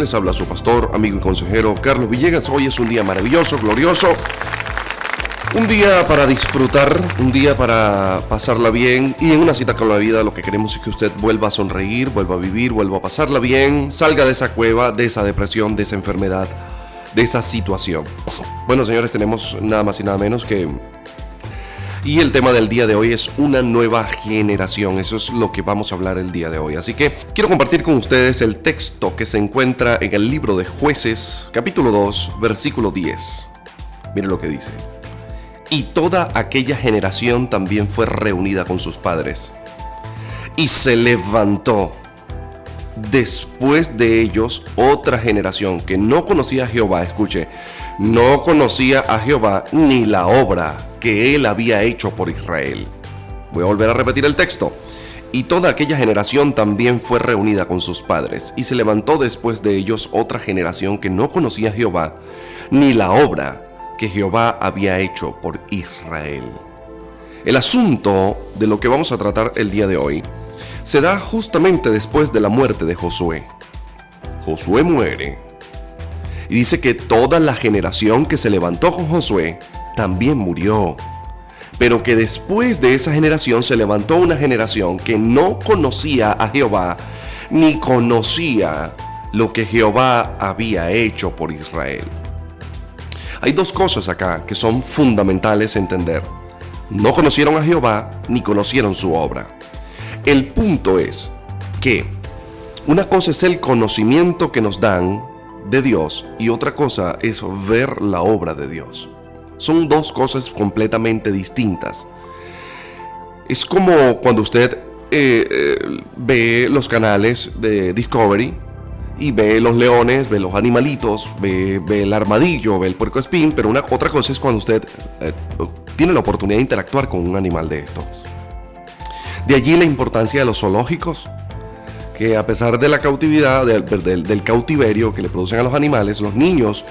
todos. ¿Quién les habla? Su pastor, amigo y consejero Carlos Villegas. Hoy es un día maravilloso, glorioso. Un día para disfrutar, un día para pasarla bien y en una cita con la vida lo que queremos es que usted vuelva a sonreír, vuelva a vivir, vuelva a pasarla bien, salga de esa cueva, de esa depresión, de esa enfermedad, de esa situación. Bueno, señores, tenemos nada más y nada menos que y el tema del día de hoy es una nueva generación. Eso es lo que vamos a hablar el día de hoy. Así que quiero compartir con ustedes el texto que se encuentra en el libro de jueces, capítulo 2, versículo 10. Miren lo que dice. Y toda aquella generación también fue reunida con sus padres. Y se levantó después de ellos otra generación que no conocía a Jehová, escuche, no conocía a Jehová ni la obra que él había hecho por Israel. Voy a volver a repetir el texto. Y toda aquella generación también fue reunida con sus padres, y se levantó después de ellos otra generación que no conocía a Jehová, ni la obra que Jehová había hecho por Israel. El asunto de lo que vamos a tratar el día de hoy se da justamente después de la muerte de Josué. Josué muere. Y dice que toda la generación que se levantó con Josué también murió. Pero que después de esa generación se levantó una generación que no conocía a Jehová ni conocía lo que Jehová había hecho por Israel. Hay dos cosas acá que son fundamentales entender. No conocieron a Jehová ni conocieron su obra. El punto es que una cosa es el conocimiento que nos dan de Dios y otra cosa es ver la obra de Dios. Son dos cosas completamente distintas. Es como cuando usted eh, eh, ve los canales de Discovery y ve los leones, ve los animalitos, ve, el armadillo, ve el puerco espín, pero una otra cosa es cuando usted eh, tiene la oportunidad de interactuar con un animal de estos. De allí la importancia de los zoológicos, que a pesar de la cautividad, del cautiverio que le producen a los animales, los niños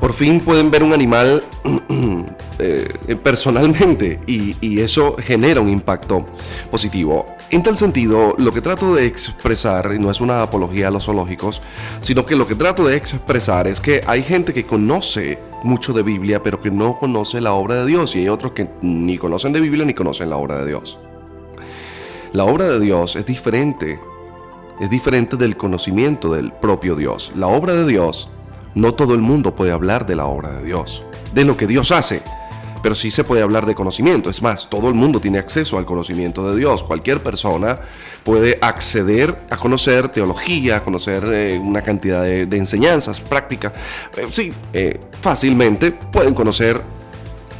por fin pueden ver un animal eh, personalmente y, eso genera un impacto positivo. En tal sentido, lo que trato de expresar, y no es una apología a los zoológicos, sino que lo que trato de expresar es que hay gente que conoce mucho de Biblia, pero que no conoce la obra de Dios, y hay otros que ni conocen de Biblia ni conocen la obra de Dios. La obra de Dios es diferente, es diferente del conocimiento del propio Dios. La obra de Dios no todo el mundo puede hablar de la obra de Dios, de lo que Dios hace, pero sí se puede hablar de conocimiento. Es más, todo el mundo tiene acceso al conocimiento de Dios. Cualquier persona puede acceder a conocer teología, a conocer eh, una cantidad de, enseñanzas, prácticas. Eh, sí, eh, fácilmente pueden conocer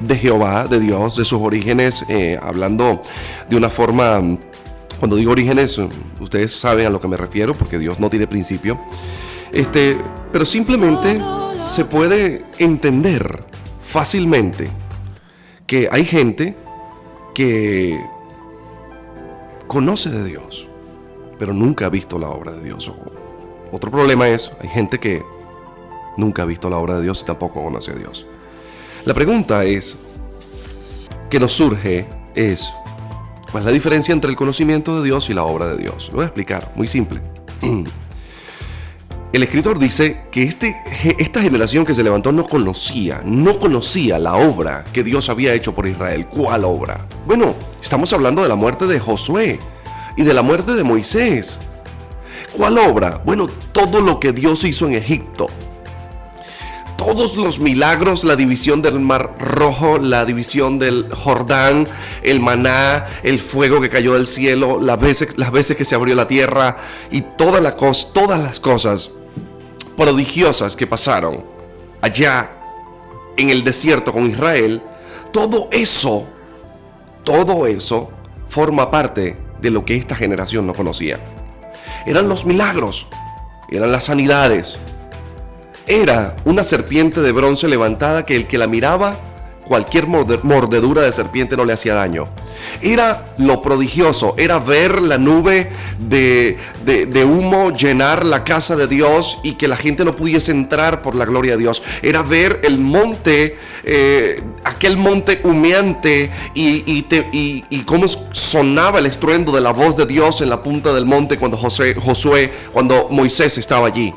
de Jehová, de Dios, de sus orígenes, hablando de una forma... Cuando digo orígenes, ustedes saben a lo que me refiero, porque Dios no tiene principio. Este, pero simplemente se puede entender fácilmente que hay gente que conoce de Dios, pero nunca ha visto la obra de Dios. Otro problema es, hay gente que nunca ha visto la obra de Dios y tampoco conoce a Dios. La pregunta es, que nos surge es, ¿cuál es la diferencia entre el conocimiento de Dios y la obra de Dios? Lo voy a explicar, muy simple. El escritor dice que este, esta generación que se levantó no conocía, no conocía la obra que Dios había hecho por Israel. ¿Cuál obra? Bueno, estamos hablando de la muerte de Josué y de la muerte de Moisés. ¿Cuál obra? Bueno, todo lo que Dios hizo en Egipto. Todos los milagros, la división del mar rojo, la división del Jordán, el maná, el fuego que cayó del cielo, las veces, que se abrió la tierra y todas las cosas prodigiosas que pasaron allá en el desierto con Israel, todo eso, todo eso forma parte de lo que esta generación no conocía. Eran los milagros, eran las sanidades, era una serpiente de bronce levantada que el que la miraba cualquier mordedura de serpiente no le hacía daño. Era lo prodigioso, era ver la nube de, humo llenar la casa de Dios y que la gente no pudiese entrar por la gloria de Dios. Era ver el monte, eh, aquel monte humeante y, y, y, cómo sonaba el estruendo de la voz de Dios en la punta del monte cuando José, Josué, cuando Moisés estaba allí.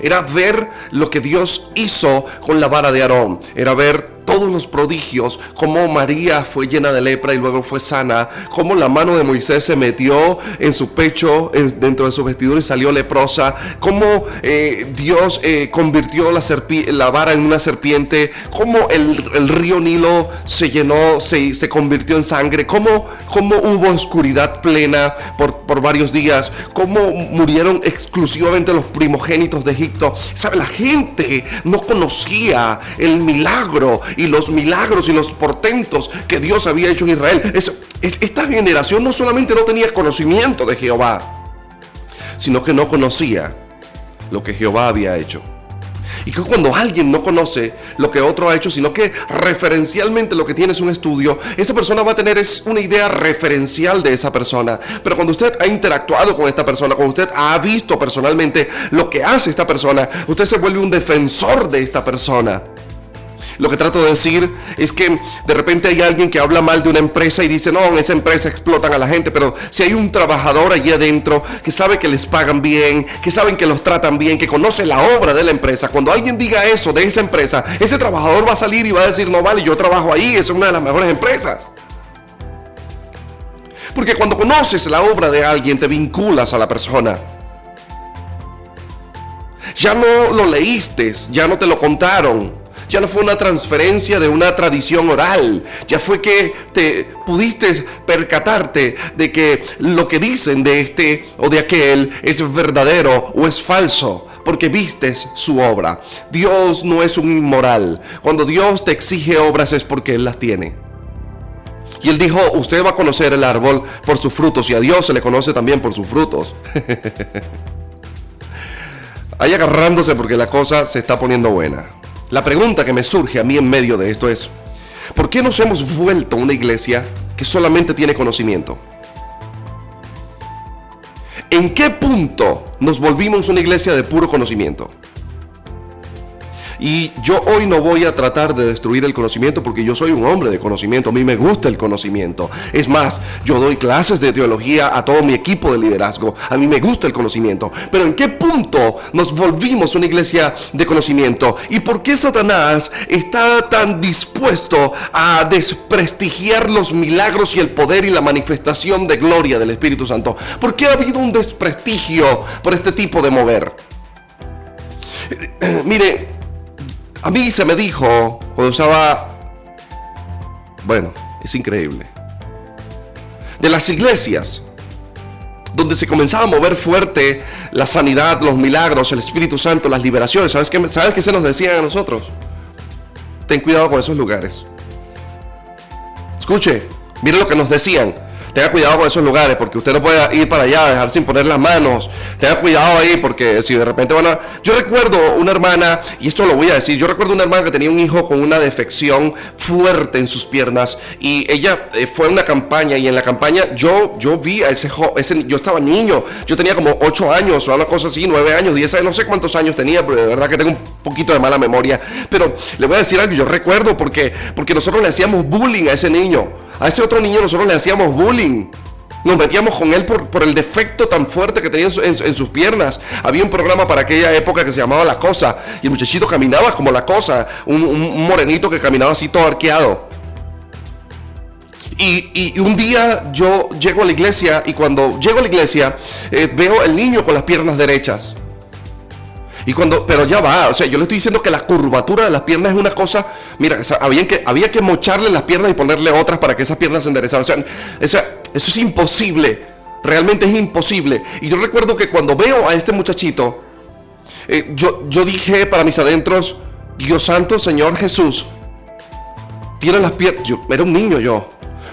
Era ver lo que Dios hizo con la vara de Aarón. Era ver todos los prodigios, cómo María fue llena de lepra y luego fue sana, cómo la mano de Moisés se metió en su pecho, dentro de su vestidura y salió leprosa, cómo eh, Dios eh, convirtió la, vara en una serpiente, cómo el, río Nilo se llenó, se, se convirtió en sangre, cómo hubo oscuridad plena por, por varios días, cómo murieron exclusivamente los primogénitos de Egipto. ¿Sabe? La gente no conocía el milagro y los milagros y los portentos que Dios había hecho en Israel. esta generación no solamente no tenía conocimiento de Jehová, sino que no conocía lo que Jehová había hecho. Y que cuando alguien no conoce lo que otro ha hecho, sino que referencialmente lo que tiene es un estudio, esa persona va a tener es una idea referencial de esa persona. Pero cuando usted ha interactuado con esta persona, cuando usted ha visto personalmente lo que hace esta persona, usted se vuelve un defensor de esta persona. Lo que trato de decir es que de repente hay alguien que habla mal de una empresa y dice, no, en esa empresa explotan a la gente, pero si hay un trabajador allí adentro que sabe que les pagan bien, que saben que los tratan bien, que conoce la obra de la empresa, cuando alguien diga eso de esa empresa, ese trabajador va a salir y va a decir, no vale, yo trabajo ahí, es una de las mejores empresas. Porque cuando conoces la obra de alguien, te vinculas a la persona. Ya no lo leíste, ya no te lo contaron ya no fue una transferencia de una tradición oral, ya fue que te pudiste percatarte de que lo que dicen de este o de aquel es verdadero o es falso, porque vistes su obra. Dios no es un inmoral. Cuando Dios te exige obras es porque Él las tiene. Y él dijo, usted va a conocer el árbol por sus frutos y a Dios se le conoce también por sus frutos. Ahí agarrándose porque la cosa se está poniendo buena. La pregunta que me surge a mí en medio de esto es, ¿por qué nos hemos vuelto una iglesia que solamente tiene conocimiento? ¿En qué punto nos volvimos una iglesia de puro conocimiento? Y yo hoy no voy a tratar de destruir el conocimiento porque yo soy un hombre de conocimiento, a mí me gusta el conocimiento. Es más, yo doy clases de teología a todo mi equipo de liderazgo, a mí me gusta el conocimiento. Pero ¿en qué punto nos volvimos una iglesia de conocimiento? ¿Y por qué Satanás está tan dispuesto a desprestigiar los milagros y el poder y la manifestación de gloria del Espíritu Santo? ¿Por qué ha habido un desprestigio por este tipo de mover? Mire, a mí se me dijo cuando estaba... Bueno, es increíble. De las iglesias, donde se comenzaba a mover fuerte la sanidad, los milagros, el Espíritu Santo, las liberaciones. ¿Sabes qué, ¿Sabes qué se nos decían a nosotros? Ten cuidado con esos lugares. Escuche, mire lo que nos decían tenga cuidado con esos lugares, porque usted no puede ir para allá, dejar sin poner las manos. Tenga cuidado ahí, porque si de repente van a. Yo recuerdo una hermana, y esto lo voy a decir, yo recuerdo una hermana que tenía un hijo con una defección fuerte en sus piernas, y ella eh, fue a una campaña, y en la campaña yo, yo vi a ese, ese yo estaba niño, yo tenía como 8 años, o algo cosa así, 9 años, 10 años, no sé cuántos años tenía, pero de verdad que tengo un poquito de mala memoria. Pero le voy a decir algo, yo recuerdo porque, porque nosotros le hacíamos bullying a ese niño. A ese otro niño nosotros le hacíamos bullying. Nos metíamos con él por, el defecto tan fuerte que tenía en, sus piernas. Había un programa para aquella época que se llamaba La Cosa. Y el muchachito caminaba como La Cosa. Un, morenito que caminaba así todo arqueado. Y, un día yo llego a la iglesia y cuando llego a la iglesia eh, veo el niño con las piernas derechas. Y cuando, pero ya va, o sea, yo le estoy diciendo que la curvatura de las piernas es una cosa, mira, había que, mocharle las piernas y ponerle otras para que esas piernas se enderezaran. O sea, eso es imposible, realmente es imposible. Y yo recuerdo que cuando veo a este muchachito, eh, yo, yo dije para mis adentros, Dios santo, Señor Jesús, tiene las piernas, yo era un niño yo,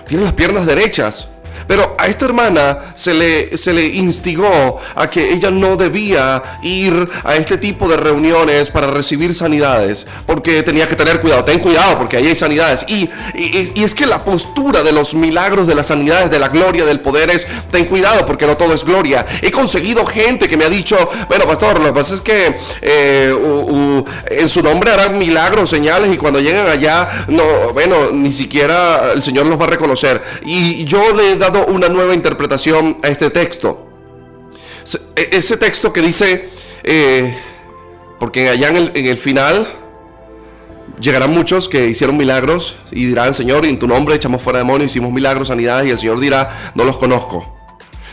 tiene las piernas derechas. Pero a esta hermana se le, se le instigó a que ella no debía ir a este tipo de reuniones para recibir sanidades, porque tenía que tener cuidado, ten cuidado porque ahí hay sanidades. Y, y, es que la postura de los milagros, de las sanidades, de la gloria, del poder es, ten cuidado porque no todo es gloria. He conseguido gente que me ha dicho, bueno, pastor, lo que pasa es que eh, en su nombre harán milagros, señales, y cuando llegan allá, no, bueno, ni siquiera el Señor los va a reconocer. Y yo le he dado una nueva interpretación a este texto. E, ese texto que dice, eh, porque allá en el, final llegarán muchos que hicieron milagros y dirán, Señor, en tu nombre echamos fuera demonios, hicimos milagros, sanidades, y el Señor dirá, no los conozco.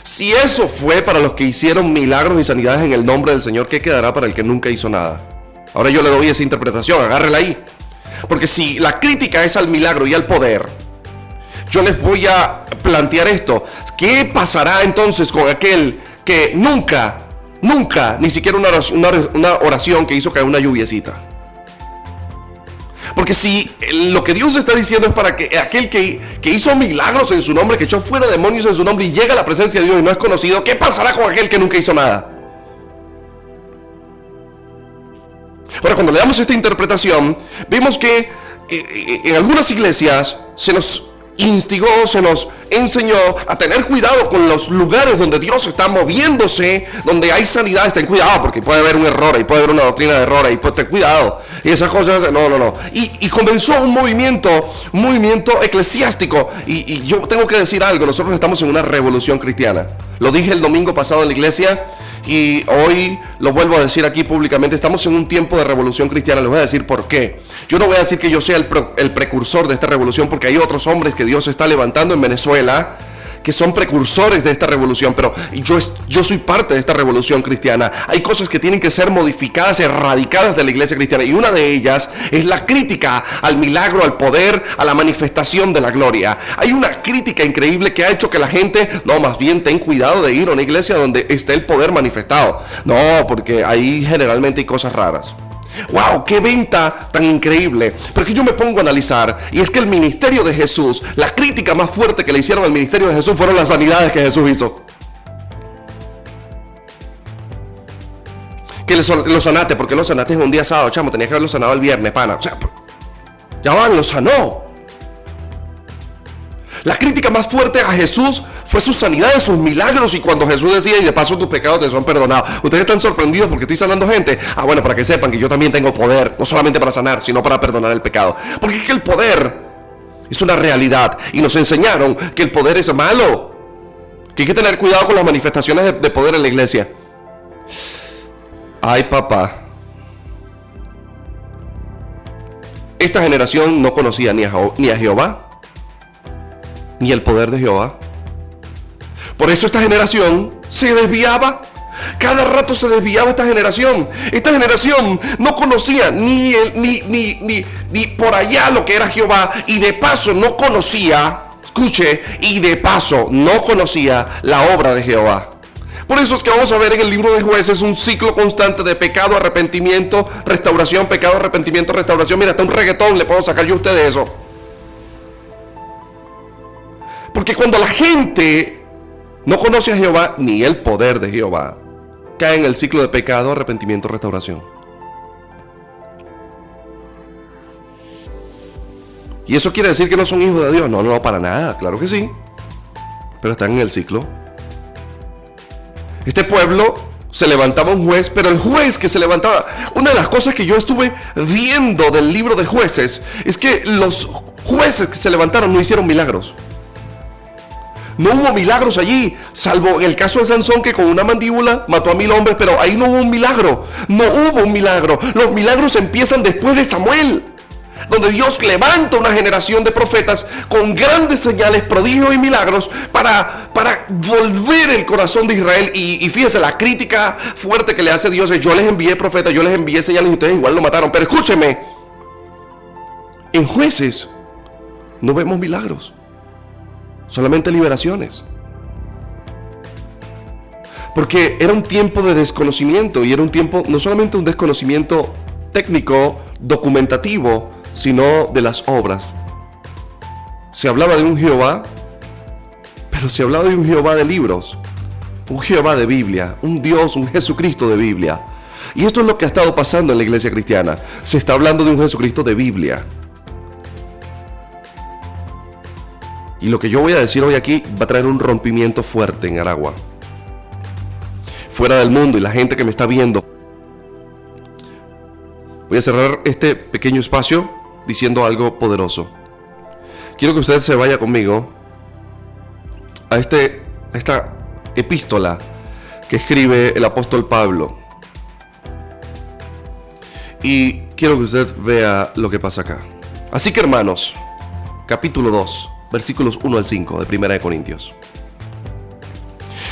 Si eso fue para los que hicieron milagros y sanidades en el nombre del Señor, ¿qué quedará para el que nunca hizo nada? Ahora yo le doy esa interpretación, agárrela ahí. Porque si la crítica es al milagro y al poder, yo les voy a plantear esto. ¿Qué pasará entonces con aquel que nunca, nunca, ni siquiera una oración, una oración que hizo caer una lluviecita? Porque si lo que Dios está diciendo es para que aquel que, que, hizo milagros en su nombre, que echó fuera demonios en su nombre y llega a la presencia de Dios y no es conocido, ¿qué pasará con aquel que nunca hizo nada? Ahora, cuando le damos esta interpretación, vemos que eh, eh, en algunas iglesias se nos instigó, se nos enseñó a tener cuidado con los lugares donde Dios está moviéndose, donde hay sanidad, ten cuidado, porque puede haber un error y puede haber una doctrina de error y pues ten cuidado. Y esas cosas, no, no, no. Y, comenzó un movimiento, movimiento eclesiástico. Y, y yo tengo que decir algo, nosotros estamos en una revolución cristiana. Lo dije el domingo pasado en la iglesia y hoy lo vuelvo a decir aquí públicamente, estamos en un tiempo de revolución cristiana, les voy a decir por qué. Yo no voy a decir que yo sea el, el precursor de esta revolución porque hay otros hombres que Dios está levantando en Venezuela que son precursores de esta revolución, pero yo, yo soy parte de esta revolución cristiana. Hay cosas que tienen que ser modificadas, erradicadas de la iglesia cristiana, y una de ellas es la crítica al milagro, al poder, a la manifestación de la gloria. Hay una crítica increíble que ha hecho que la gente, no, más bien ten cuidado de ir a una iglesia donde esté el poder manifestado. No, porque ahí generalmente hay cosas raras. ¡Wow! ¡Qué venta tan increíble! Porque yo me pongo a analizar, y es que el ministerio de Jesús, la crítica más fuerte que le hicieron al ministerio de Jesús fueron las sanidades que Jesús hizo. Que lo sanaste, porque lo sanaste un día sábado, chamo, tenía que haberlo sanado el viernes, pana. Ya van, lo sanó. La crítica más fuerte a Jesús fue su sanidad, sus milagros. Y cuando Jesús decía, y de paso tus pecados te son perdonados. Ustedes están sorprendidos porque estoy sanando gente. Ah, bueno, para que sepan que yo también tengo poder, no solamente para sanar, sino para perdonar el pecado. Porque es que el poder es una realidad. Y nos enseñaron que el poder es malo. Que hay que tener cuidado con las manifestaciones de, poder en la iglesia. Ay, papá. Esta generación no conocía ni a Jehová ni el poder de Jehová. Por eso esta generación se desviaba. Cada rato se desviaba esta generación. Esta generación no conocía ni, ni, ni, ni por allá lo que era Jehová. Y de paso no conocía, escuche, y de paso no conocía la obra de Jehová. Por eso es que vamos a ver en el libro de jueces un ciclo constante de pecado, arrepentimiento, restauración, pecado, arrepentimiento, restauración. Mira, hasta un reggaetón le puedo sacar yo a usted de eso. Porque cuando la gente no conoce a Jehová ni el poder de Jehová, cae en el ciclo de pecado, arrepentimiento, restauración. ¿Y eso quiere decir que no son hijos de Dios? No, no, para nada, claro que sí. Pero están en el ciclo. Este pueblo se levantaba un juez, pero el juez que se levantaba, una de las cosas que yo estuve viendo del libro de jueces es que los jueces que se levantaron no hicieron milagros. No hubo milagros allí, salvo en el caso de Sansón que con una mandíbula mató a mil hombres, pero ahí no hubo un milagro. No hubo un milagro. Los milagros empiezan después de Samuel donde Dios levanta una generación de profetas con grandes señales, prodigios y milagros para, para volver el corazón de Israel. Y, y, fíjese, la crítica fuerte que le hace Dios es, yo les envié profetas, yo les envié señales y ustedes igual lo mataron. Pero escúcheme, en jueces no vemos milagros solamente liberaciones. Porque era un tiempo de desconocimiento y era un tiempo, no solamente un desconocimiento técnico, documentativo, sino de las obras. Se hablaba de un Jehová, Pero se hablaba de un Jehová de libros, un Jehová de Biblia, un Dios, un Jesucristo de Biblia. Y esto es lo que ha estado pasando en la iglesia cristiana. Se está hablando de un Jesucristo de Biblia. Y lo que yo voy a decir hoy aquí va a traer un rompimiento fuerte en Aragua. Fuera del mundo y la gente que me está viendo. Voy a cerrar este pequeño espacio diciendo algo poderoso. Quiero que usted se vaya conmigo a, este, a esta epístola que escribe el apóstol Pablo. Y quiero que usted vea lo que pasa acá. Así que hermanos, capítulo 2, versículos 1 al 5 de Primera de Corintios.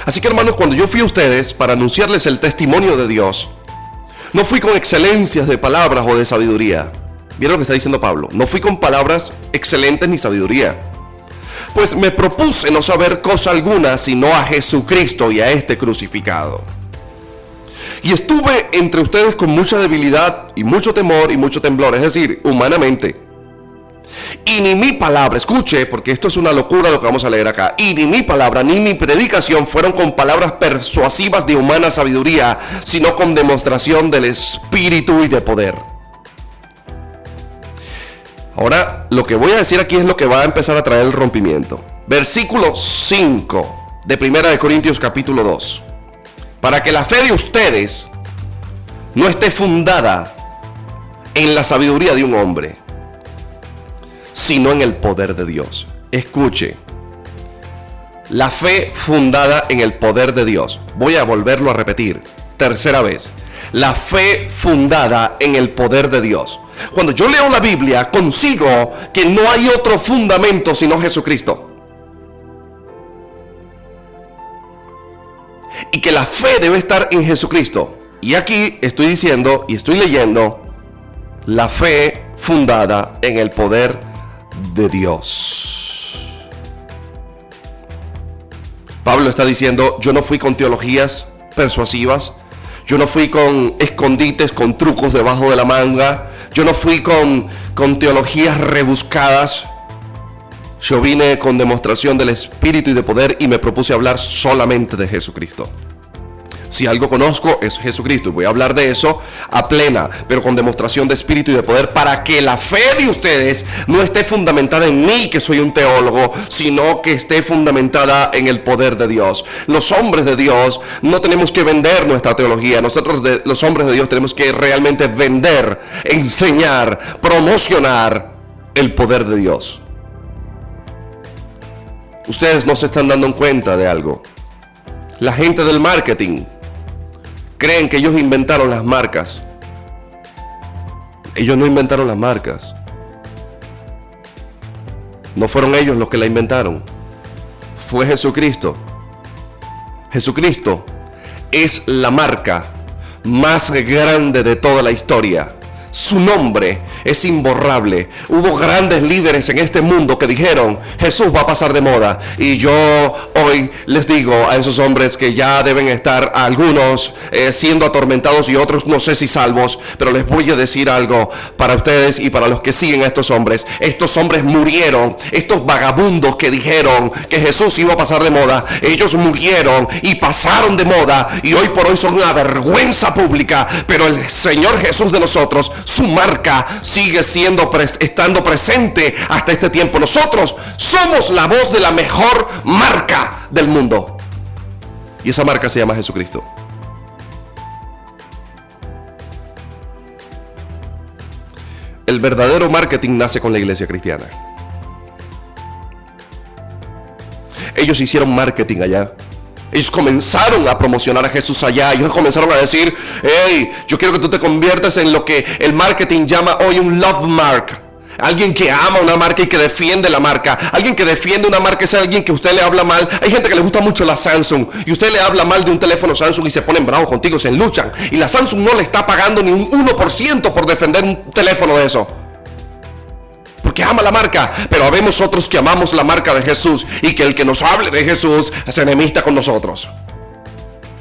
Así que hermanos, cuando yo fui a ustedes para anunciarles el testimonio de Dios, no fui con excelencias de palabras o de sabiduría. ¿Vieron lo que está diciendo Pablo? No fui con palabras excelentes ni sabiduría. Pues me propuse no saber cosa alguna sino a Jesucristo y a este crucificado. Y estuve entre ustedes con mucha debilidad y mucho temor y mucho temblor, es decir, humanamente y ni mi palabra, escuche, porque esto es una locura lo que vamos a leer acá, y ni mi palabra ni mi predicación fueron con palabras persuasivas de humana sabiduría, sino con demostración del Espíritu y de poder. Ahora, lo que voy a decir aquí es lo que va a empezar a traer el rompimiento. Versículo 5 de Primera de Corintios capítulo 2. Para que la fe de ustedes no esté fundada en la sabiduría de un hombre sino en el poder de Dios. Escuche, la fe fundada en el poder de Dios. Voy a volverlo a repetir, tercera vez. La fe fundada en el poder de Dios. Cuando yo leo la Biblia, consigo que no hay otro fundamento sino Jesucristo. Y que la fe debe estar en Jesucristo. Y aquí estoy diciendo y estoy leyendo la fe fundada en el poder de Dios. Pablo está diciendo, yo no fui con teologías persuasivas, yo no fui con escondites, con trucos debajo de la manga, yo no fui con, con teologías rebuscadas. Yo vine con demostración del Espíritu y de poder y me propuse hablar solamente de Jesucristo. Si algo conozco es Jesucristo y voy a hablar de eso a plena, pero con demostración de espíritu y de poder para que la fe de ustedes no esté fundamentada en mí, que soy un teólogo, sino que esté fundamentada en el poder de Dios. Los hombres de Dios no tenemos que vender nuestra teología, nosotros los hombres de Dios tenemos que realmente vender, enseñar, promocionar el poder de Dios. Ustedes no se están dando cuenta de algo. La gente del marketing creen que ellos inventaron las marcas. Ellos no inventaron las marcas. No fueron ellos los que la inventaron. Fue Jesucristo. Jesucristo es la marca más grande de toda la historia. Su nombre es imborrable. Hubo grandes líderes en este mundo que dijeron, Jesús va a pasar de moda. Y yo hoy les digo a esos hombres que ya deben estar algunos eh, siendo atormentados y otros no sé si salvos, pero les voy a decir algo para ustedes y para los que siguen a estos hombres. Estos hombres murieron, estos vagabundos que dijeron que Jesús iba a pasar de moda, ellos murieron y pasaron de moda y hoy por hoy son una vergüenza pública, pero el Señor Jesús de nosotros su marca sigue siendo estando presente hasta este tiempo. Nosotros somos la voz de la mejor marca del mundo. Y esa marca se llama Jesucristo. El verdadero marketing nace con la iglesia cristiana. Ellos hicieron marketing allá. Comenzaron a promocionar a Jesús allá. Ellos comenzaron a decir, hey, yo quiero que tú te conviertas en lo que el marketing llama hoy un love mark. Alguien que ama una marca y que defiende la marca. Alguien que defiende una marca es alguien que usted le habla mal. Hay gente que le gusta mucho la Samsung y usted le habla mal de un teléfono Samsung y se ponen bravos contigo, se luchan. Y la Samsung no le está pagando ni un 1% por defender un teléfono de eso porque ama la marca, pero habemos otros que amamos la marca de Jesús y que el que nos hable de Jesús es enemista con nosotros.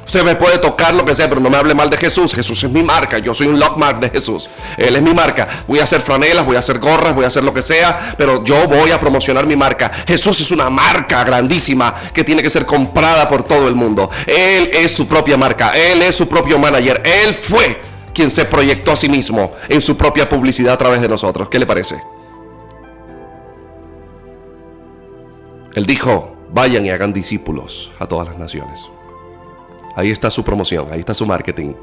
Usted me puede tocar lo que sea, pero no me hable mal de Jesús. Jesús es mi marca. Yo soy un lockmark de Jesús. Él es mi marca. Voy a hacer franelas, voy a hacer gorras, voy a hacer lo que sea, pero yo voy a promocionar mi marca. Jesús es una marca grandísima que tiene que ser comprada por todo el mundo. Él es su propia marca. Él es su propio manager. Él fue quien se proyectó a sí mismo en su propia publicidad a través de nosotros. ¿Qué le parece? Él dijo, vayan y hagan discípulos a todas las naciones. Ahí está su promoción, ahí está su marketing.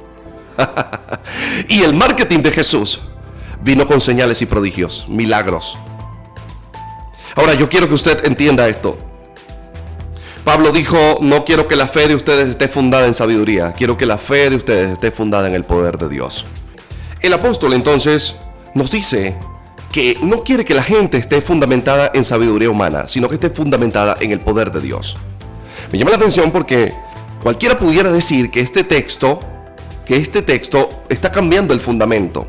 y el marketing de Jesús vino con señales y prodigios, milagros. Ahora yo quiero que usted entienda esto. Pablo dijo, no quiero que la fe de ustedes esté fundada en sabiduría, quiero que la fe de ustedes esté fundada en el poder de Dios. El apóstol entonces nos dice que no quiere que la gente esté fundamentada en sabiduría humana, sino que esté fundamentada en el poder de Dios. Me llama la atención porque Cualquiera pudiera decir que este texto, que este texto está cambiando el fundamento.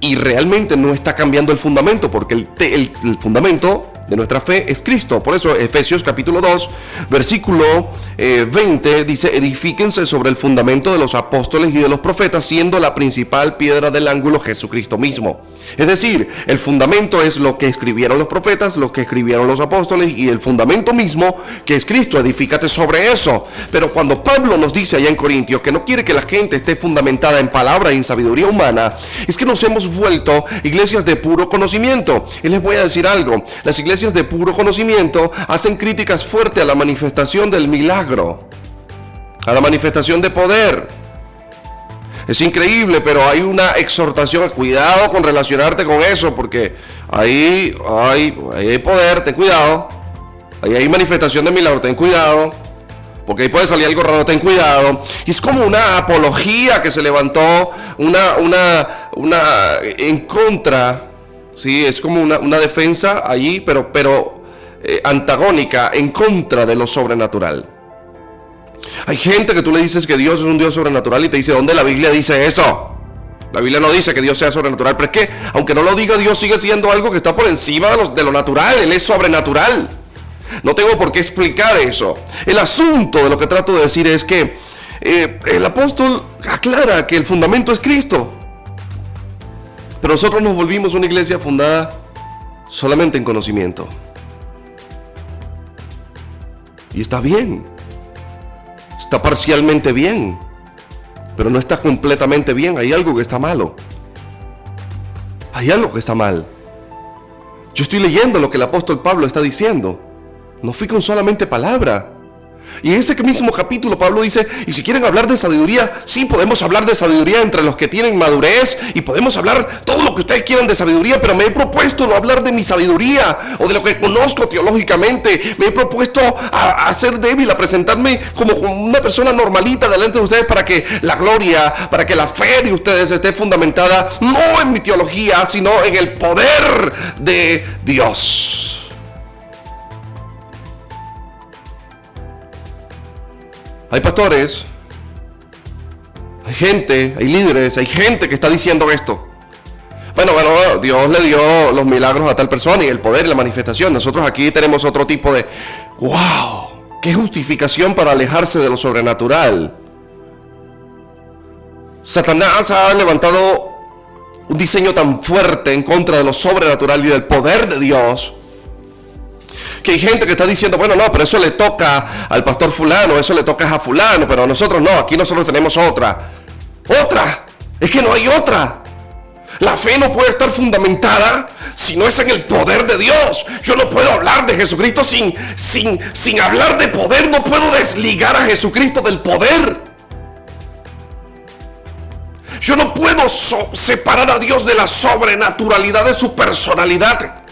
Y realmente no está cambiando el fundamento, porque el, el, el fundamento de nuestra fe es Cristo. Por eso Efesios capítulo 2, versículo 20 eh, dice, edifíquense sobre el fundamento de los apóstoles y de los profetas, siendo la principal piedra del ángulo Jesucristo mismo. Es decir, el fundamento es lo que escribieron los profetas, lo que escribieron los apóstoles y el fundamento mismo que es Cristo. Edifícate sobre eso. Pero cuando Pablo nos dice allá en Corintios que no quiere que la gente esté fundamentada en palabra y en sabiduría humana, es que nos hemos vuelto iglesias de puro conocimiento. Y les voy a decir algo, las iglesias de puro conocimiento hacen críticas fuertes a la manifestación del milagro, a la manifestación de poder. Es increíble, pero hay una exhortación, cuidado con relacionarte con eso, porque ahí hay, hay poder, ten cuidado. Ahí hay manifestación de milagro, ten cuidado. Porque ahí puede salir algo raro, ten cuidado. Y es como una apología que se levantó, una, una, una en contra Sí, es como una, defensa allí, pero, pero eh, antagónica en contra de lo sobrenatural. Hay gente que tú le dices que Dios es un Dios sobrenatural y te dice, ¿dónde la Biblia dice eso? La Biblia no dice que Dios sea sobrenatural, pero es que, aunque no lo diga, Dios sigue siendo algo que está por encima de, de lo natural, Él es sobrenatural. No tengo por qué explicar eso. El asunto de lo que trato de decir es que eh, el apóstol aclara que el fundamento es Cristo. Pero nosotros nos volvimos una iglesia fundada solamente en conocimiento. Y está bien. Está parcialmente bien. Pero no está completamente bien. Hay algo que está malo. Hay algo que está mal. Yo estoy leyendo lo que el apóstol Pablo está diciendo. No fui con solamente palabra. Y en ese mismo capítulo Pablo dice, y si quieren hablar de sabiduría, sí podemos hablar de sabiduría entre los que tienen madurez y podemos hablar todo lo que ustedes quieran de sabiduría, pero me he propuesto no hablar de mi sabiduría o de lo que conozco teológicamente. Me he propuesto a, ser débil, a presentarme como una persona normalita delante de ustedes para que la gloria, para que la fe de ustedes esté fundamentada no en mi teología, sino en el poder de Dios. Hay pastores, hay gente, hay líderes, hay gente que está diciendo esto. Bueno, bueno, Dios le dio los milagros a tal persona y el poder y la manifestación. Nosotros aquí tenemos otro tipo de, wow, qué justificación para alejarse de lo sobrenatural. Satanás ha levantado un diseño tan fuerte en contra de lo sobrenatural y del poder de Dios que hay gente que está diciendo, bueno, no, pero eso le toca al pastor fulano, eso le toca a fulano, pero a nosotros no, aquí nosotros tenemos otra. Otra. Es que no hay otra. La fe no puede estar fundamentada si no es en el poder de Dios. Yo no puedo hablar de Jesucristo sin, sin, sin hablar de poder. No puedo desligar a Jesucristo del poder. Yo no puedo separar a Dios de la sobrenaturalidad de su personalidad.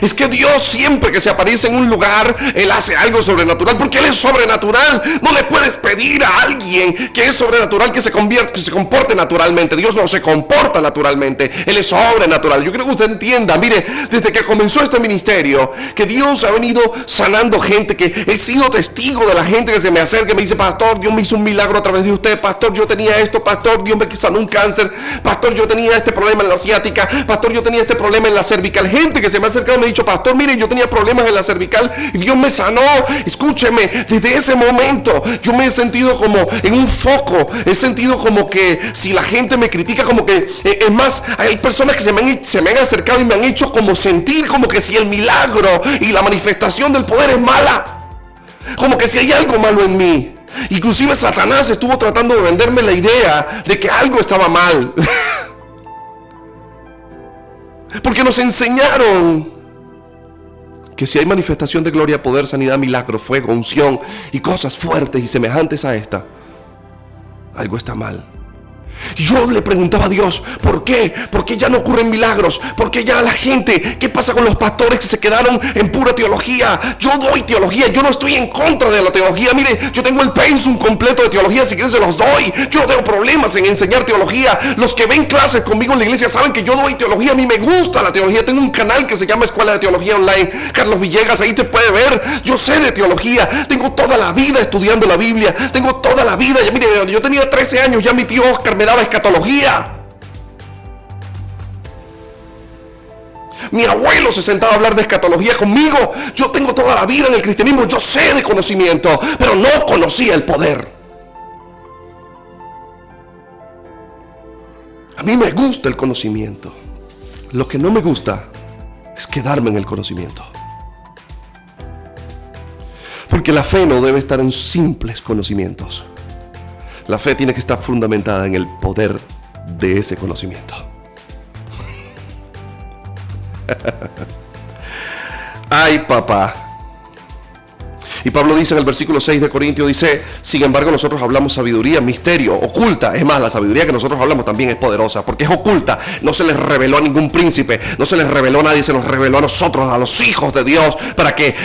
Es que Dios siempre que se aparece en un lugar, Él hace algo sobrenatural, porque Él es sobrenatural. No le puedes pedir a alguien que es sobrenatural que se, convierta, que se comporte naturalmente. Dios no se comporta naturalmente, Él es sobrenatural. Yo creo que usted entienda, mire, desde que comenzó este ministerio, que Dios ha venido sanando gente, que he sido testigo de la gente que se me acerca y me dice, pastor, Dios me hizo un milagro a través de usted, pastor, yo tenía esto, pastor, Dios me sanó un cáncer, pastor, yo tenía este problema en la asiática, pastor, yo tenía este problema en la cervical. Gente que se me ha acercado me ha dicho, pastor, miren, yo tenía problemas en la cervical y Dios me sanó. Escúcheme, desde ese momento yo me he sentido como en un foco. He sentido como que si la gente me critica, como que, eh, es más, hay personas que se me, han, se me han acercado y me han hecho como sentir como que si el milagro y la manifestación del poder es mala. Como que si hay algo malo en mí. Inclusive Satanás estuvo tratando de venderme la idea de que algo estaba mal. Porque nos enseñaron que si hay manifestación de gloria, poder, sanidad, milagro, fuego, unción y cosas fuertes y semejantes a esta, algo está mal. Yo le preguntaba a Dios, ¿por qué? ¿Por qué ya no ocurren milagros? ¿Por qué ya la gente? ¿Qué pasa con los pastores que se quedaron en pura teología? Yo doy teología, yo no estoy en contra de la teología. Mire, yo tengo el pensum completo de teología, si quieren se los doy. Yo no tengo problemas en enseñar teología. Los que ven clases conmigo en la iglesia saben que yo doy teología. A mí me gusta la teología. Tengo un canal que se llama Escuela de Teología Online. Carlos Villegas, ahí te puede ver. Yo sé de teología. Tengo toda la vida estudiando la Biblia. Tengo toda la vida. Mire, yo tenía 13 años, ya mi tío Oscar escatología. Mi abuelo se sentaba a hablar de escatología conmigo. Yo tengo toda la vida en el cristianismo. Yo sé de conocimiento, pero no conocía el poder. A mí me gusta el conocimiento. Lo que no me gusta es quedarme en el conocimiento. Porque la fe no debe estar en simples conocimientos. La fe tiene que estar fundamentada en el poder de ese conocimiento. Ay, papá. Y Pablo dice en el versículo 6 de Corintios, dice, sin embargo nosotros hablamos sabiduría, misterio, oculta. Es más, la sabiduría que nosotros hablamos también es poderosa, porque es oculta. No se les reveló a ningún príncipe, no se les reveló a nadie, se nos reveló a nosotros, a los hijos de Dios, para que eh,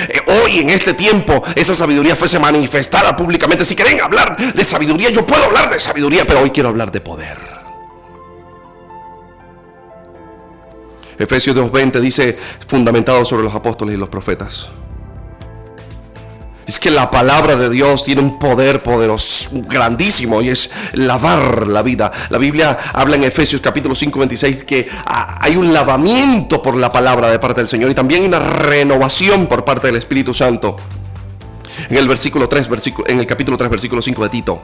hoy en este tiempo esa sabiduría fuese manifestada públicamente. Si quieren hablar de sabiduría, yo puedo hablar de sabiduría, pero hoy quiero hablar de poder. Efesios 2.20 dice, fundamentado sobre los apóstoles y los profetas. Es que la palabra de Dios tiene un poder poderoso, grandísimo, y es lavar la vida. La Biblia habla en Efesios capítulo 5, 26 que hay un lavamiento por la palabra de parte del Señor y también una renovación por parte del Espíritu Santo. En el versículo 3, versículo, en el capítulo 3, versículo 5 de Tito.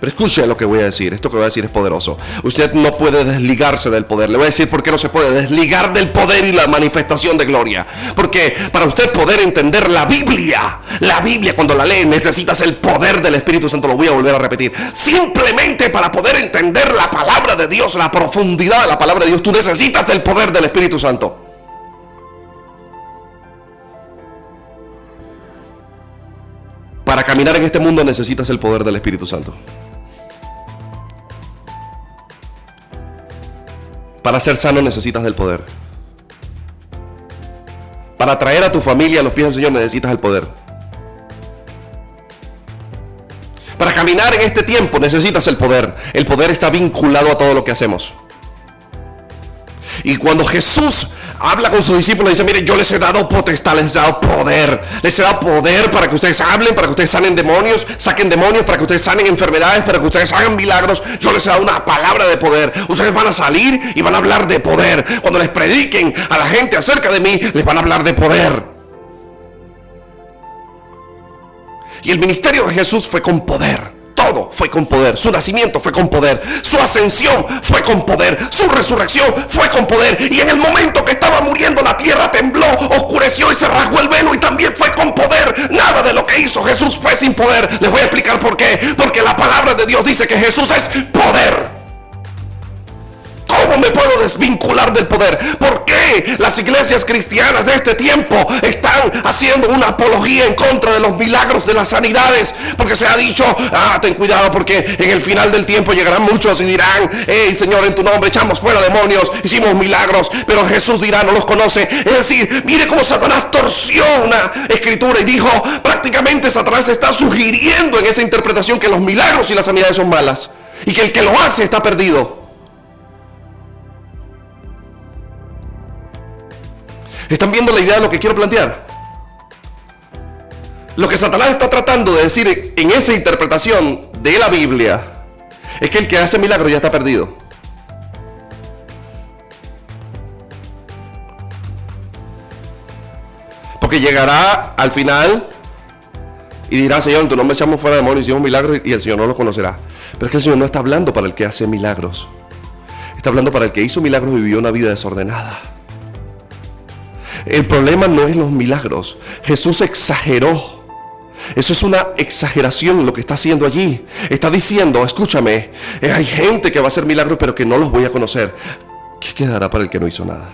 Pero escuche lo que voy a decir. Esto que voy a decir es poderoso. Usted no puede desligarse del poder. Le voy a decir por qué no se puede desligar del poder y la manifestación de gloria. Porque para usted poder entender la Biblia, la Biblia cuando la lee necesitas el poder del Espíritu Santo. Lo voy a volver a repetir. Simplemente para poder entender la palabra de Dios, la profundidad de la palabra de Dios, tú necesitas el poder del Espíritu Santo. Para caminar en este mundo necesitas el poder del Espíritu Santo. Para ser sano necesitas del poder. Para traer a tu familia a los pies del Señor necesitas el poder. Para caminar en este tiempo necesitas el poder. El poder está vinculado a todo lo que hacemos. Y cuando Jesús habla con sus discípulos, dice, mire, yo les he dado potestad, les he dado poder. Les he dado poder para que ustedes hablen, para que ustedes sanen demonios, saquen demonios, para que ustedes sanen enfermedades, para que ustedes hagan milagros. Yo les he dado una palabra de poder. Ustedes van a salir y van a hablar de poder. Cuando les prediquen a la gente acerca de mí, les van a hablar de poder. Y el ministerio de Jesús fue con poder todo fue con poder. Su nacimiento fue con poder. Su ascensión fue con poder. Su resurrección fue con poder. Y en el momento que estaba muriendo la tierra tembló, oscureció y se rasgó el velo y también fue con poder. Nada de lo que hizo Jesús fue sin poder. Les voy a explicar por qué. Porque la palabra de Dios dice que Jesús es poder. ¿Cómo me puedo desvincular del poder? ¿Por qué las iglesias cristianas de este tiempo están haciendo una apología en contra de los milagros de las sanidades? Porque se ha dicho, ah, ten cuidado porque en el final del tiempo llegarán muchos y dirán, hey Señor, en tu nombre echamos fuera demonios, hicimos milagros, pero Jesús dirá, no los conoce. Es decir, mire cómo Satanás torció una escritura y dijo, prácticamente Satanás está sugiriendo en esa interpretación que los milagros y las sanidades son malas y que el que lo hace está perdido. ¿Están viendo la idea de lo que quiero plantear? Lo que Satanás está tratando de decir en esa interpretación de la Biblia es que el que hace milagro ya está perdido. que llegará al final y dirá, Señor, en tu nombre echamos fuera demonios, hicimos milagros y el Señor no lo conocerá. Pero es que el Señor no está hablando para el que hace milagros. Está hablando para el que hizo milagros y vivió una vida desordenada. El problema no es los milagros. Jesús exageró. Eso es una exageración lo que está haciendo allí. Está diciendo, escúchame, hay gente que va a hacer milagros pero que no los voy a conocer. ¿Qué quedará para el que no hizo nada?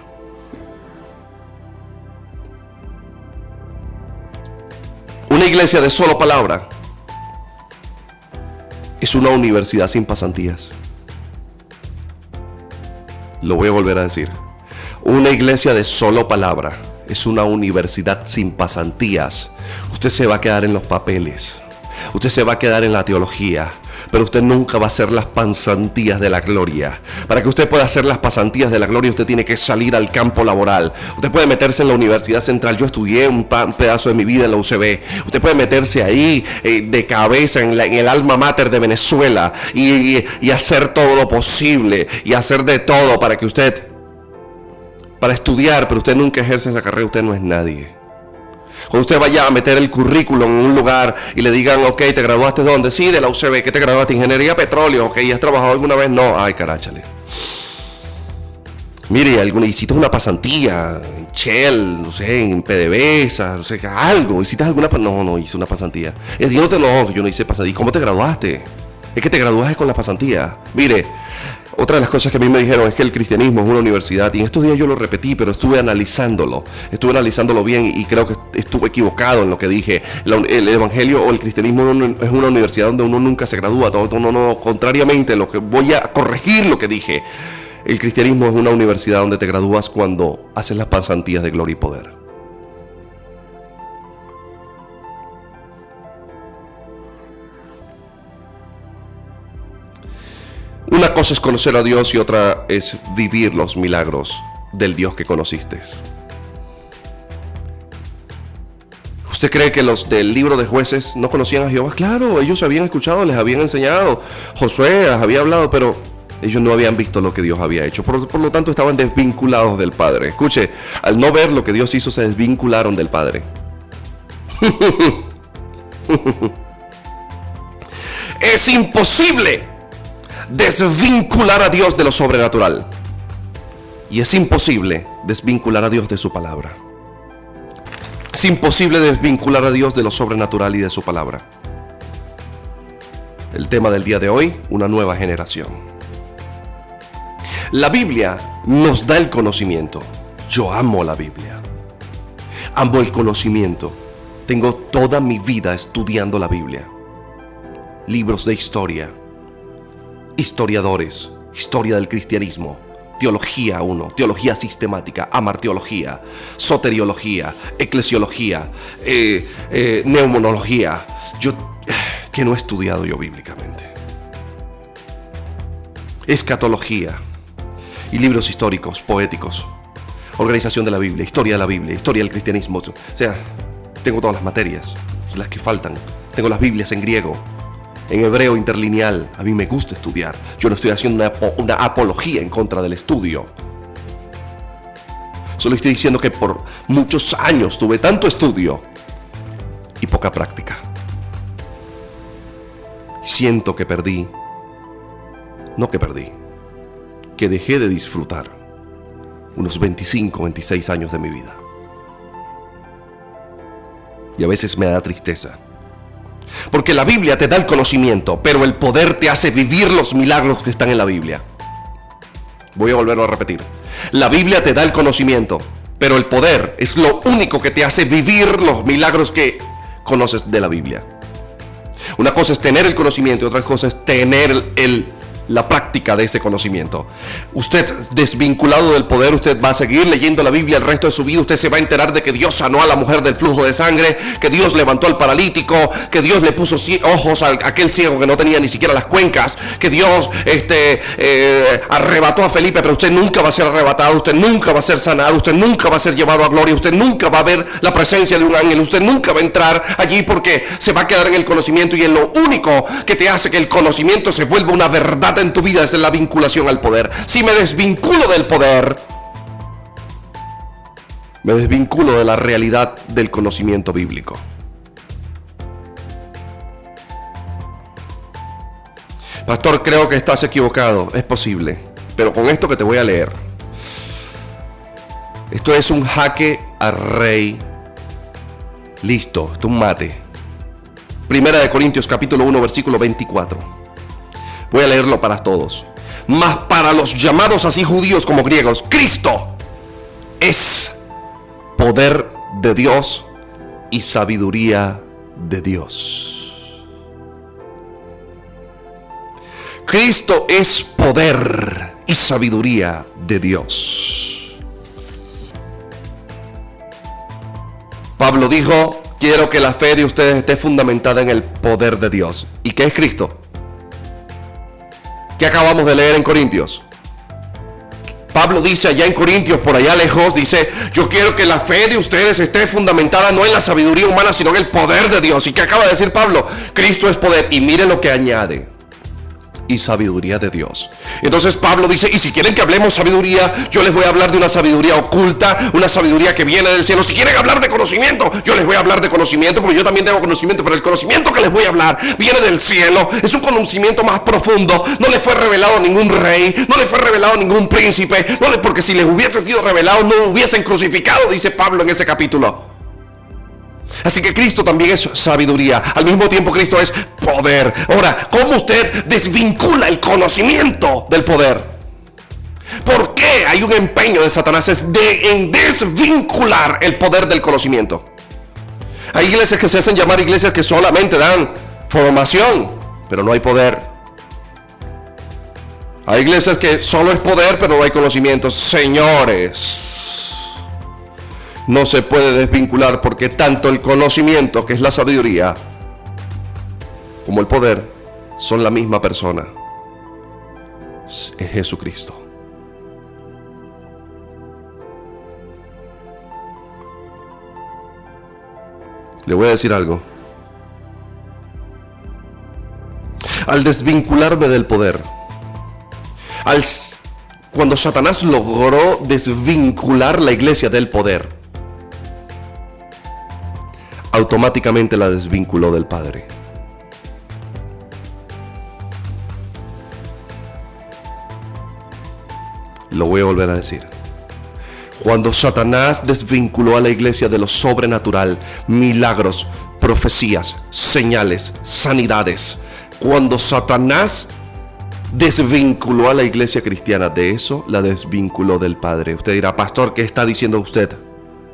Una iglesia de solo palabra es una universidad sin pasantías. Lo voy a volver a decir. Una iglesia de solo palabra es una universidad sin pasantías. Usted se va a quedar en los papeles. Usted se va a quedar en la teología pero usted nunca va a hacer las pasantías de la gloria. Para que usted pueda hacer las pasantías de la gloria, usted tiene que salir al campo laboral. Usted puede meterse en la Universidad Central. Yo estudié un pedazo de mi vida en la UCB. Usted puede meterse ahí eh, de cabeza en, el alma mater de Venezuela y, y hacer todo lo posible y hacer de todo para que usted, para estudiar, pero usted nunca ejerce esa carrera, usted no es nadie. Cuando usted vaya a meter el currículum en un lugar y le digan, ok, ¿te graduaste de dónde? Sí, de la UCB. ¿Qué te graduaste? Ingeniería petróleo. Ok, ¿has trabajado alguna vez? No. Ay, caráchale. Mire, alguna, hiciste una pasantía en Shell, no sé, en PDVSA, no sé, algo. ¿Hiciste alguna? No, no, hice una pasantía. Es no, yo no hice pasantía. ¿Cómo te graduaste? Es que te graduaste con la pasantía. Mire, otra de las cosas que a mí me dijeron es que el cristianismo es una universidad y en estos días yo lo repetí, pero estuve analizándolo, estuve analizándolo bien y creo que estuve equivocado en lo que dije. El evangelio o el cristianismo es una universidad donde uno nunca se gradúa, todo, no, no, contrariamente, lo que voy a corregir lo que dije. El cristianismo es una universidad donde te gradúas cuando haces las pasantías de gloria y poder. Una cosa es conocer a Dios y otra es vivir los milagros del Dios que conociste. ¿Usted cree que los del libro de jueces no conocían a Jehová? Claro, ellos habían escuchado, les habían enseñado. Josué les había hablado, pero ellos no habían visto lo que Dios había hecho. Por, por, lo tanto, estaban desvinculados del Padre. Escuche, al no ver lo que Dios hizo, se desvincularon del Padre. es imposible desvincular a Dios de lo sobrenatural. Y es imposible desvincular a Dios de su palabra. Es imposible desvincular a Dios de lo sobrenatural y de su palabra. El tema del día de hoy, una nueva generación. La Biblia nos da el conocimiento. Yo amo la Biblia. Amo el conocimiento. Tengo toda mi vida estudiando la Biblia. Libros de historia, historiadores, historia del cristianismo, teología 1, teología sistemática, amarteología, soteriología, eclesiología, eh, eh, neumonología. Yo, que no he estudiado yo bíblicamente. Escatología y libros históricos, poéticos, organización de la Biblia, historia de la Biblia, historia del cristianismo. O sea, tengo todas las materias, las que faltan. Tengo las Biblias en griego, en hebreo interlineal. A mí me gusta estudiar. Yo no estoy haciendo una, apología en contra del estudio. Solo estoy diciendo que por muchos años tuve tanto estudio y poca práctica. Siento que perdí, no que perdí, que dejé de disfrutar unos 25, 26 años de mi vida. Y a veces me da tristeza porque la Biblia te da el conocimiento, pero el poder te hace vivir los milagros que están en la Biblia. Voy a volverlo a repetir. La Biblia te da el conocimiento, pero el poder es lo único que te hace vivir los milagros que conoces de la Biblia. Una cosa es tener el conocimiento y otra cosa es tener el la práctica de ese conocimiento. Usted, desvinculado del poder, usted va a seguir leyendo la Biblia el resto de su vida. Usted se va a enterar de que Dios sanó a la mujer del flujo de sangre, que Dios levantó al paralítico, que Dios le puso ojos a aquel ciego que no tenía ni siquiera las cuencas, que Dios este, eh, arrebató a Felipe, pero usted nunca va a ser arrebatado, usted nunca va a ser sanado, usted nunca va a ser llevado a gloria, usted nunca va a ver la presencia de un ángel, usted nunca va a entrar allí porque se va a quedar en el conocimiento y en lo único que te hace que el conocimiento se vuelva una verdad en tu vida es la vinculación al poder. Si me desvinculo del poder, Me desvinculo de la realidad del conocimiento bíblico. Pastor, creo que estás equivocado. Es posible. Pero con esto que te voy a leer. Esto es un jaque a rey. Listo, esto es un mate. Primera de Corintios capítulo 1 versículo 24. Voy a leerlo para todos. Mas para los llamados así judíos como griegos, Cristo es poder de Dios y sabiduría de Dios. Cristo es poder y sabiduría de Dios. Pablo dijo, quiero que la fe de ustedes esté fundamentada en el poder de Dios. ¿Y qué es Cristo? ¿Qué acabamos de leer en Corintios? Pablo dice allá en Corintios, por allá lejos, dice, yo quiero que la fe de ustedes esté fundamentada no en la sabiduría humana, sino en el poder de Dios. ¿Y qué acaba de decir Pablo? Cristo es poder. Y mire lo que añade y sabiduría de Dios. Entonces Pablo dice, y si quieren que hablemos sabiduría, yo les voy a hablar de una sabiduría oculta, una sabiduría que viene del cielo. Si quieren hablar de conocimiento, yo les voy a hablar de conocimiento, porque yo también tengo conocimiento, pero el conocimiento que les voy a hablar viene del cielo, es un conocimiento más profundo, no le fue revelado a ningún rey, no le fue revelado a ningún príncipe, no le, porque si les hubiese sido revelado no hubiesen crucificado, dice Pablo en ese capítulo. Así que Cristo también es sabiduría. Al mismo tiempo Cristo es poder. Ahora, ¿cómo usted desvincula el conocimiento del poder? ¿Por qué hay un empeño de Satanás en desvincular el poder del conocimiento? Hay iglesias que se hacen llamar iglesias que solamente dan formación, pero no hay poder. Hay iglesias que solo es poder, pero no hay conocimiento. Señores, no se puede desvincular porque tanto el conocimiento, que es la sabiduría, como el poder, son la misma persona. Es Jesucristo. Le voy a decir algo. Al desvincularme del poder, al, cuando Satanás logró desvincular la iglesia del poder, automáticamente la desvinculó del Padre. Lo voy a volver a decir. Cuando Satanás desvinculó a la iglesia de lo sobrenatural, milagros, profecías, señales, sanidades, cuando Satanás desvinculó a la iglesia cristiana de eso, la desvinculó del Padre. Usted dirá, pastor, ¿qué está diciendo usted?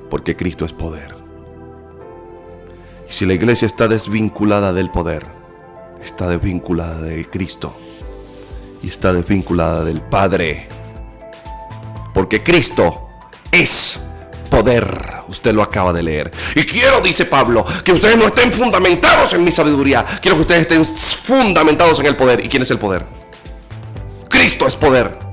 Porque Cristo es poder. Si la iglesia está desvinculada del poder, está desvinculada de Cristo y está desvinculada del Padre. Porque Cristo es poder. Usted lo acaba de leer. Y quiero, dice Pablo, que ustedes no estén fundamentados en mi sabiduría. Quiero que ustedes estén fundamentados en el poder. ¿Y quién es el poder? Cristo es poder.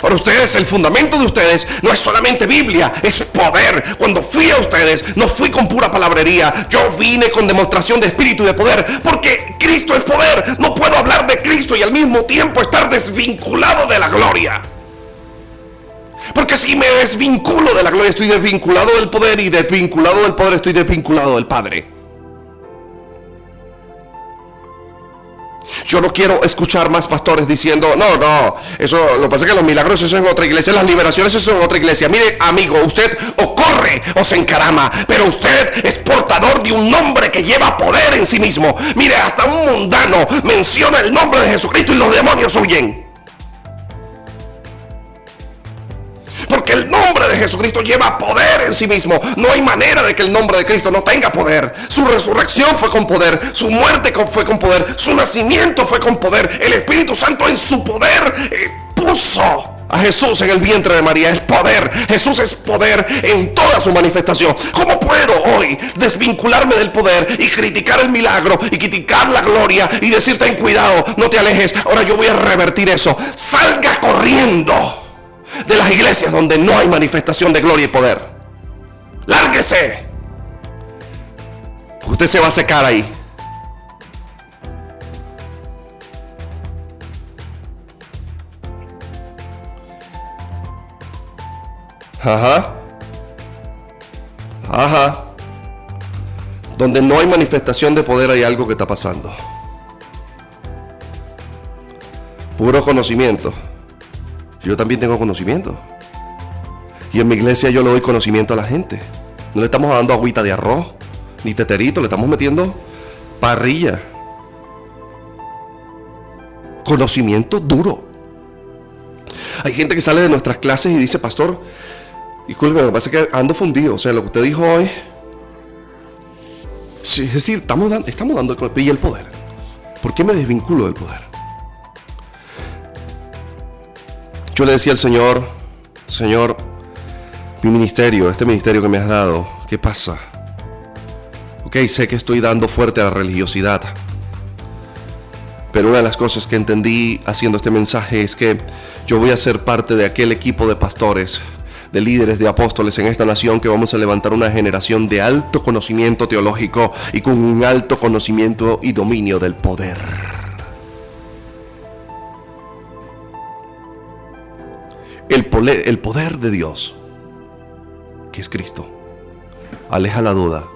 Para ustedes, el fundamento de ustedes no es solamente Biblia, es poder. Cuando fui a ustedes, no fui con pura palabrería. Yo vine con demostración de espíritu y de poder. Porque Cristo es poder. No puedo hablar de Cristo y al mismo tiempo estar desvinculado de la gloria. Porque si me desvinculo de la gloria, estoy desvinculado del poder y desvinculado del poder, estoy desvinculado del Padre. Yo no quiero escuchar más pastores diciendo, no, no, eso lo que pasa es que los milagros eso es en otra iglesia, las liberaciones eso es en otra iglesia. Mire, amigo, usted o corre o se encarama, pero usted es portador de un nombre que lleva poder en sí mismo. Mire, hasta un mundano menciona el nombre de Jesucristo y los demonios huyen. El nombre de Jesucristo lleva poder en sí mismo. No hay manera de que el nombre de Cristo no tenga poder. Su resurrección fue con poder. Su muerte fue con poder. Su nacimiento fue con poder. El Espíritu Santo en su poder eh, puso a Jesús en el vientre de María. Es poder. Jesús es poder en toda su manifestación. ¿Cómo puedo hoy desvincularme del poder y criticar el milagro y criticar la gloria y decirte en cuidado, no te alejes? Ahora yo voy a revertir eso. Salga corriendo de las iglesias donde no hay manifestación de gloria y poder. Lárguese. Usted se va a secar ahí. Ajá. Ajá. Donde no hay manifestación de poder hay algo que está pasando. Puro conocimiento. Yo también tengo conocimiento. Y en mi iglesia yo le doy conocimiento a la gente. No le estamos dando agüita de arroz, ni teterito, le estamos metiendo parrilla. Conocimiento duro. Hay gente que sale de nuestras clases y dice, pastor, disculpe, me pasa que ando fundido. O sea, lo que usted dijo hoy. es decir, estamos, dando, estamos dando el poder. ¿Por qué me desvinculo del poder? Yo le decía al Señor, Señor, mi ministerio, este ministerio que me has dado, ¿qué pasa? Ok, sé que estoy dando fuerte a la religiosidad. Pero una de las cosas que entendí haciendo este mensaje es que yo voy a ser parte de aquel equipo de pastores, de líderes, de apóstoles en esta nación que vamos a levantar una generación de alto conocimiento teológico y con un alto conocimiento y dominio del poder. El, poder de Dios que es Cristo. Aleja la duda.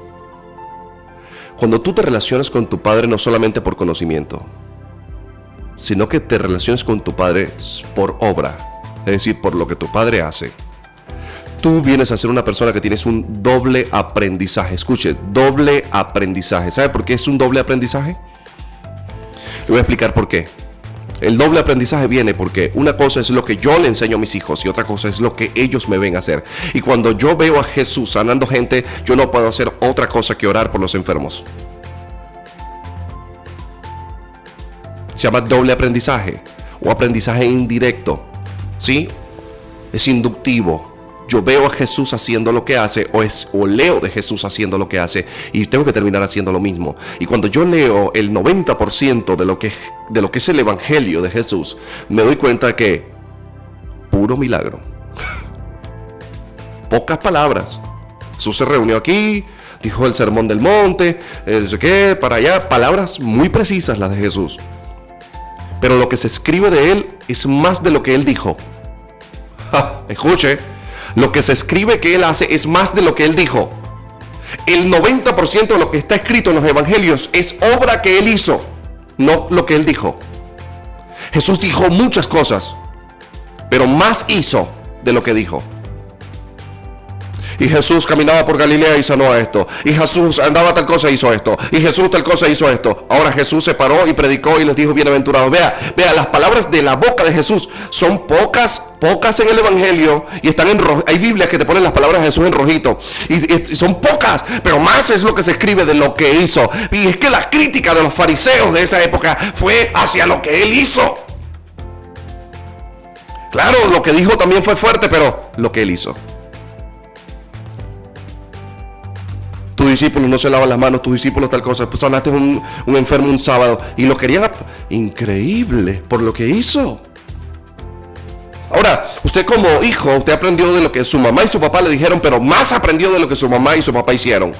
Cuando tú te relacionas con tu Padre no solamente por conocimiento, sino que te relaciones con tu Padre por obra, es decir, por lo que tu Padre hace, tú vienes a ser una persona que tienes un doble aprendizaje. Escuche, doble aprendizaje. ¿Sabe por qué es un doble aprendizaje? Le voy a explicar por qué. El doble aprendizaje viene porque una cosa es lo que yo le enseño a mis hijos y otra cosa es lo que ellos me ven hacer. Y cuando yo veo a Jesús sanando gente, yo no puedo hacer otra cosa que orar por los enfermos. Se llama doble aprendizaje o aprendizaje indirecto. ¿Sí? Es inductivo yo veo a Jesús haciendo lo que hace o, es, o leo de Jesús haciendo lo que hace y tengo que terminar haciendo lo mismo. Y cuando yo leo el 90% de lo, que, de lo que es el Evangelio de Jesús, me doy cuenta que puro milagro. Pocas palabras. Jesús se reunió aquí, dijo el sermón del monte, eh, no sé qué, para allá, palabras muy precisas las de Jesús. Pero lo que se escribe de él es más de lo que él dijo. escuche, lo que se escribe que él hace es más de lo que él dijo. El 90% de lo que está escrito en los evangelios es obra que él hizo, no lo que él dijo. Jesús dijo muchas cosas, pero más hizo de lo que dijo. Y Jesús caminaba por Galilea y sanó esto. Y Jesús andaba tal cosa y hizo esto. Y Jesús tal cosa hizo esto. Ahora Jesús se paró y predicó y les dijo bienaventurados. Vea, vea, las palabras de la boca de Jesús son pocas, pocas en el Evangelio. Y están en rojo. Hay Biblias que te ponen las palabras de Jesús en rojito. Y, y son pocas, pero más es lo que se escribe de lo que hizo. Y es que la crítica de los fariseos de esa época fue hacia lo que él hizo. Claro, lo que dijo también fue fuerte, pero lo que él hizo. Tus discípulos no se lavan las manos, tus discípulos tal cosa, pues sanaste un, enfermo un sábado y lo querían increíble por lo que hizo. Ahora, usted como hijo, usted aprendió de lo que su mamá y su papá le dijeron, pero más aprendió de lo que su mamá y su papá hicieron.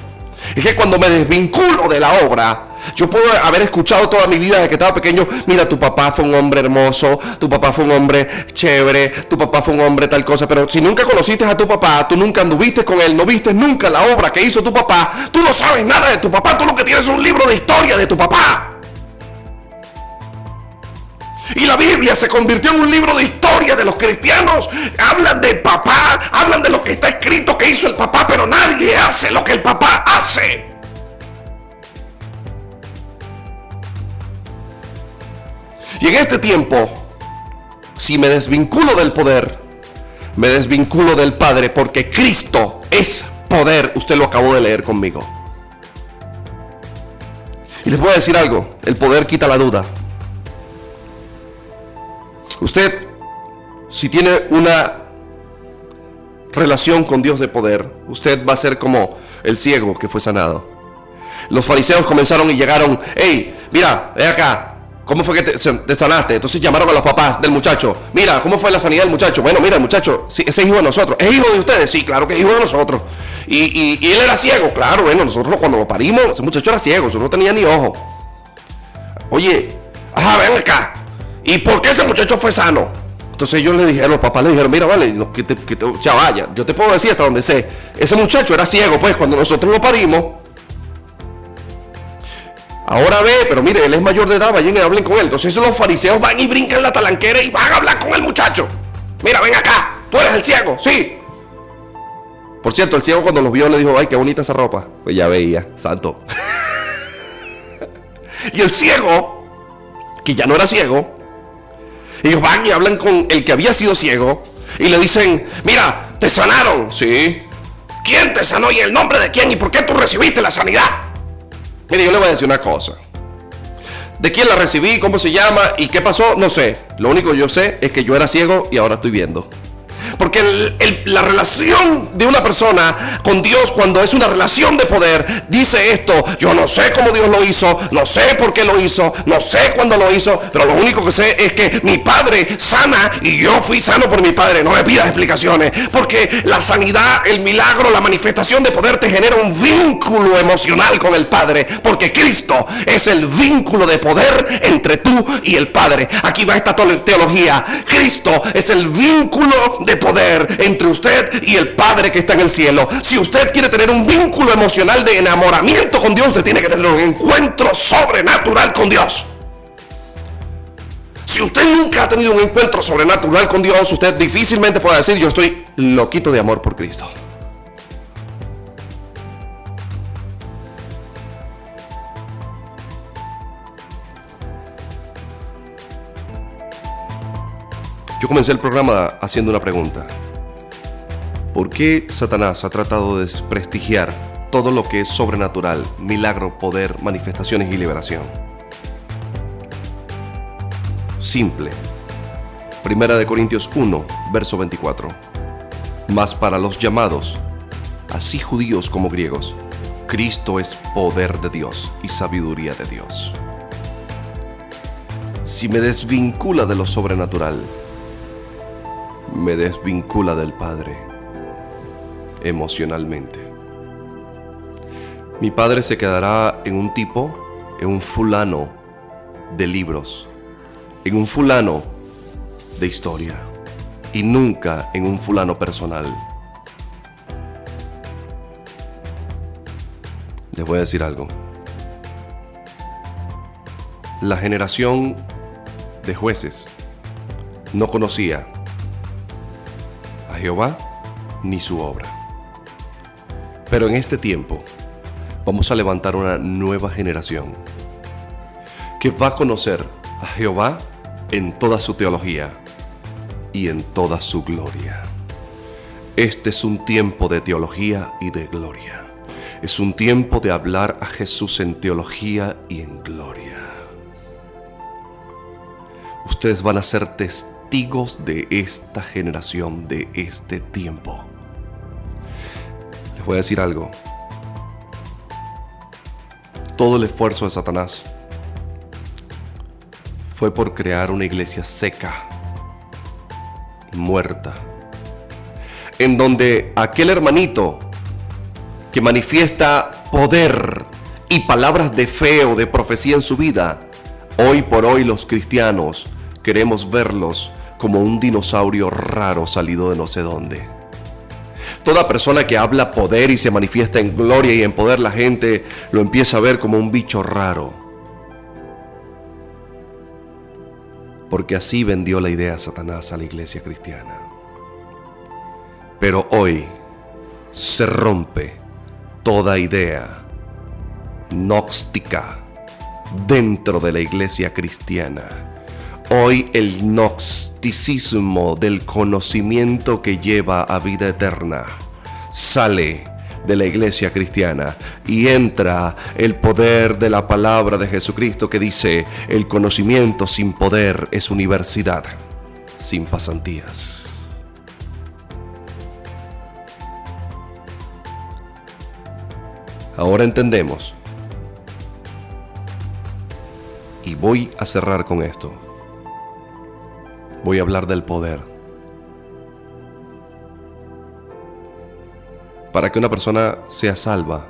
Es que cuando me desvinculo de la obra, yo puedo haber escuchado toda mi vida desde que estaba pequeño, mira, tu papá fue un hombre hermoso, tu papá fue un hombre chévere, tu papá fue un hombre tal cosa, pero si nunca conociste a tu papá, tú nunca anduviste con él, no viste nunca la obra que hizo tu papá, tú no sabes nada de tu papá, tú lo que tienes es un libro de historia de tu papá. Y la Biblia se convirtió en un libro de historia de los cristianos. Hablan de papá, hablan de lo que está escrito que hizo el papá, pero nadie hace lo que el papá hace. Y en este tiempo, si me desvinculo del poder, me desvinculo del Padre porque Cristo es poder. Usted lo acabó de leer conmigo. Y les voy a decir algo, el poder quita la duda. Usted, si tiene una relación con Dios de poder, usted va a ser como el ciego que fue sanado. Los fariseos comenzaron y llegaron, hey, mira, ve acá, ¿Cómo fue que te, sanaste? Entonces llamaron a los papás del muchacho. Mira, ¿cómo fue la sanidad del muchacho? Bueno, mira, muchacho, ese es hijo de nosotros. ¿Es hijo de ustedes? Sí, claro que es hijo de nosotros. Y, él era ciego, claro, bueno, nosotros cuando lo parimos, ese muchacho era ciego, no tenía ni ojo. Oye, ajá, ven acá. ¿Y por qué ese muchacho fue sano? Entonces ellos le dijeron, los papás le dijeron, mira, vale, que ya vaya, yo te puedo decir hasta donde sé. Ese muchacho era ciego, pues cuando nosotros lo parimos. Ahora ve, pero mire, él es mayor de edad, vayan y hablen con él. Entonces los fariseos van y brincan la talanquera y van a hablar con el muchacho. Mira, ven acá, tú eres el ciego, sí. Por cierto, el ciego cuando los vio le dijo, ay, qué bonita esa ropa. Pues ya veía, santo. y el ciego, que ya no era ciego, ellos van y hablan con el que había sido ciego y le dicen, mira, te sanaron. Sí. ¿Quién te sanó y el nombre de quién y por qué tú recibiste la sanidad? Mire, yo le voy a decir una cosa. ¿De quién la recibí? ¿Cómo se llama? ¿Y qué pasó? No sé. Lo único que yo sé es que yo era ciego y ahora estoy viendo. Porque la relación de una persona con Dios cuando es una relación de poder dice esto, yo no sé cómo Dios lo hizo, no sé por qué lo hizo, no sé cuándo lo hizo, pero lo único que sé es que mi padre sana y yo fui sano por mi padre. No me pidas explicaciones, porque la sanidad, el milagro, la manifestación de poder te genera un vínculo emocional con el Padre, porque Cristo es el vínculo de poder entre tú y el Padre. Aquí va esta teología. Cristo es el vínculo de poder entre usted y el Padre que está en el cielo. Si usted quiere tener un vínculo emocional de enamoramiento con Dios, usted tiene que tener un encuentro sobrenatural con Dios. Si usted nunca ha tenido un encuentro sobrenatural con Dios, usted difícilmente puede decir, yo estoy loquito de amor por Cristo. Yo comencé el programa haciendo una pregunta. ¿Por qué Satanás ha tratado de desprestigiar todo lo que es sobrenatural, milagro, poder, manifestaciones y liberación? Simple. Primera de Corintios 1, verso 24. Mas para los llamados, así judíos como griegos, Cristo es poder de Dios y sabiduría de Dios. Si me desvincula de lo sobrenatural, me desvincula del Padre emocionalmente. Mi Padre se quedará en un tipo, en un fulano de libros, en un fulano de historia y nunca en un fulano personal. Les voy a decir algo. La generación de jueces no conocía Jehová ni su obra. Pero en este tiempo vamos a levantar una nueva generación que va a conocer a Jehová en toda su teología y en toda su gloria. Este es un tiempo de teología y de gloria. Es un tiempo de hablar a Jesús en teología y en gloria. Ustedes van a ser testigos de esta generación, de este tiempo. Les voy a decir algo. Todo el esfuerzo de Satanás fue por crear una iglesia seca, muerta, en donde aquel hermanito que manifiesta poder y palabras de fe o de profecía en su vida, hoy por hoy los cristianos queremos verlos como un dinosaurio raro salido de no sé dónde. Toda persona que habla poder y se manifiesta en gloria y en poder, la gente lo empieza a ver como un bicho raro. Porque así vendió la idea Satanás a la iglesia cristiana. Pero hoy se rompe toda idea gnóstica dentro de la iglesia cristiana Hoy el gnosticismo del conocimiento que lleva a vida eterna sale de la iglesia cristiana y entra el poder de la palabra de Jesucristo que dice, el conocimiento sin poder es universidad sin pasantías. Ahora entendemos. Y voy a cerrar con esto voy a hablar del poder. Para que una persona sea salva,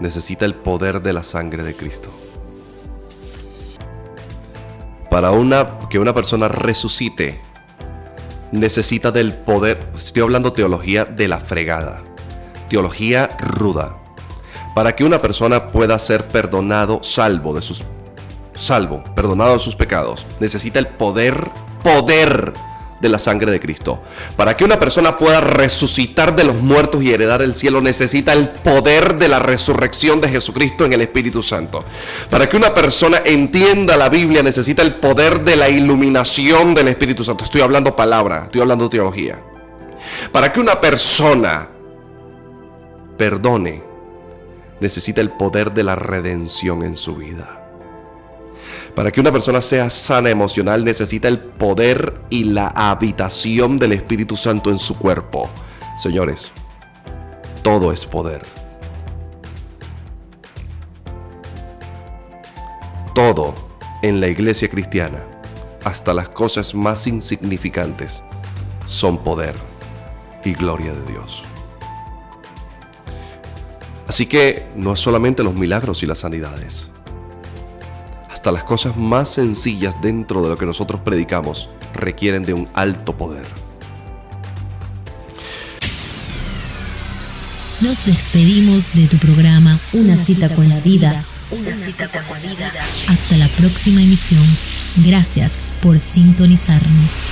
necesita el poder de la sangre de Cristo. Para una, que una persona resucite, necesita del poder, estoy hablando teología de la fregada, teología ruda. Para que una persona pueda ser perdonado, salvo de sus salvo, perdonado de sus pecados, necesita el poder, poder de la sangre de Cristo. Para que una persona pueda resucitar de los muertos y heredar el cielo, necesita el poder de la resurrección de Jesucristo en el Espíritu Santo. Para que una persona entienda la Biblia, necesita el poder de la iluminación del Espíritu Santo. Estoy hablando palabra, estoy hablando teología. Para que una persona perdone, necesita el poder de la redención en su vida. Para que una persona sea sana emocional necesita el poder y la habitación del Espíritu Santo en su cuerpo. Señores, todo es poder. Todo en la iglesia cristiana, hasta las cosas más insignificantes, son poder y gloria de Dios. Así que no es solamente los milagros y las sanidades hasta las cosas más sencillas dentro de lo que nosotros predicamos requieren de un alto poder. Nos despedimos de tu programa Una, cita, con la vida. Una, cita, con la vida. Hasta la próxima emisión. Gracias por sintonizarnos.